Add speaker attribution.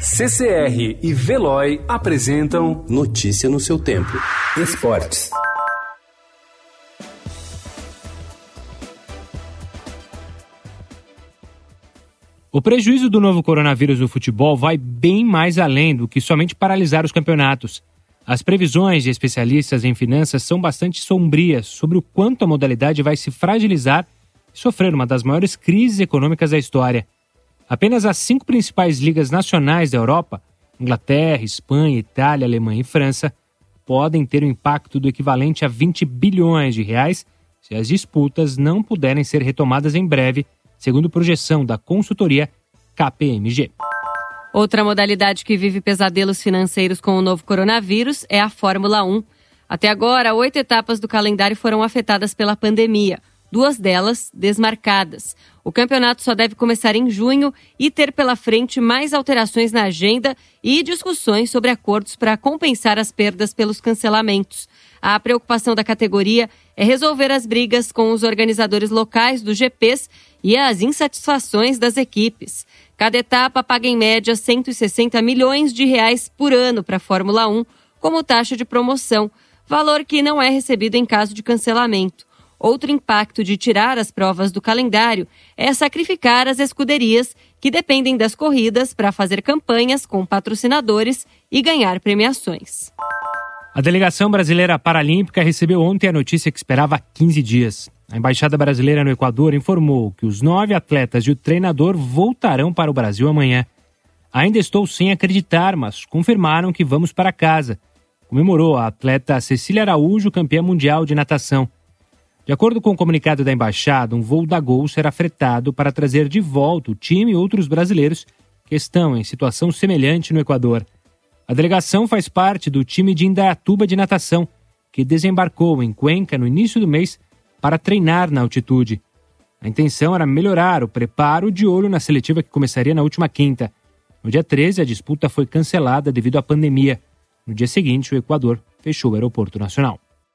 Speaker 1: CCR e Veloy apresentam
Speaker 2: Notícia no seu tempo.
Speaker 1: Esportes.
Speaker 3: O prejuízo do novo coronavírus no futebol vai bem mais além do que somente paralisar os campeonatos. As previsões de especialistas em finanças são bastante sombrias sobre o quanto a modalidade vai se fragilizar e sofrer uma das maiores crises econômicas da história. Apenas as cinco principais ligas nacionais da Europa, Inglaterra, Espanha, Itália, Alemanha e França, podem ter um impacto do equivalente a 20 bilhões de reais se as disputas não puderem ser retomadas em breve segundo projeção da consultoria KPMG.
Speaker 4: Outra modalidade que vive pesadelos financeiros com o novo coronavírus é a Fórmula 1. Até agora, oito etapas do calendário foram afetadas pela pandemia, duas delas desmarcadas. O campeonato só deve começar em junho e ter pela frente mais alterações na agenda e discussões sobre acordos para compensar as perdas pelos cancelamentos. A preocupação da categoria é resolver as brigas com os organizadores locais dos GPs e as insatisfações das equipes. Cada etapa paga em média 160 milhões de reais por ano para a Fórmula 1 como taxa de promoção, valor que não é recebido em caso de cancelamento. Outro impacto de tirar as provas do calendário é sacrificar as escuderias que dependem das corridas para fazer campanhas com patrocinadores e ganhar premiações.
Speaker 3: A delegação brasileira paralímpica recebeu ontem a notícia que esperava há 15 dias. A Embaixada Brasileira no Equador informou que os nove atletas e o treinador voltarão para o Brasil amanhã. Ainda estou sem acreditar, mas confirmaram que vamos para casa. Comemorou a atleta Cecília Araújo, campeã mundial de natação. De acordo com o comunicado da embaixada, um voo da Gol será fretado para trazer de volta o time e outros brasileiros que estão em situação semelhante no Equador. A delegação faz parte do time de Indaiatuba de natação, que desembarcou em Cuenca no início do mês para treinar na altitude. A intenção era melhorar o preparo de olho na seletiva que começaria na última quinta. No dia 13, a disputa foi cancelada devido à pandemia. No dia seguinte, o Equador fechou o aeroporto nacional.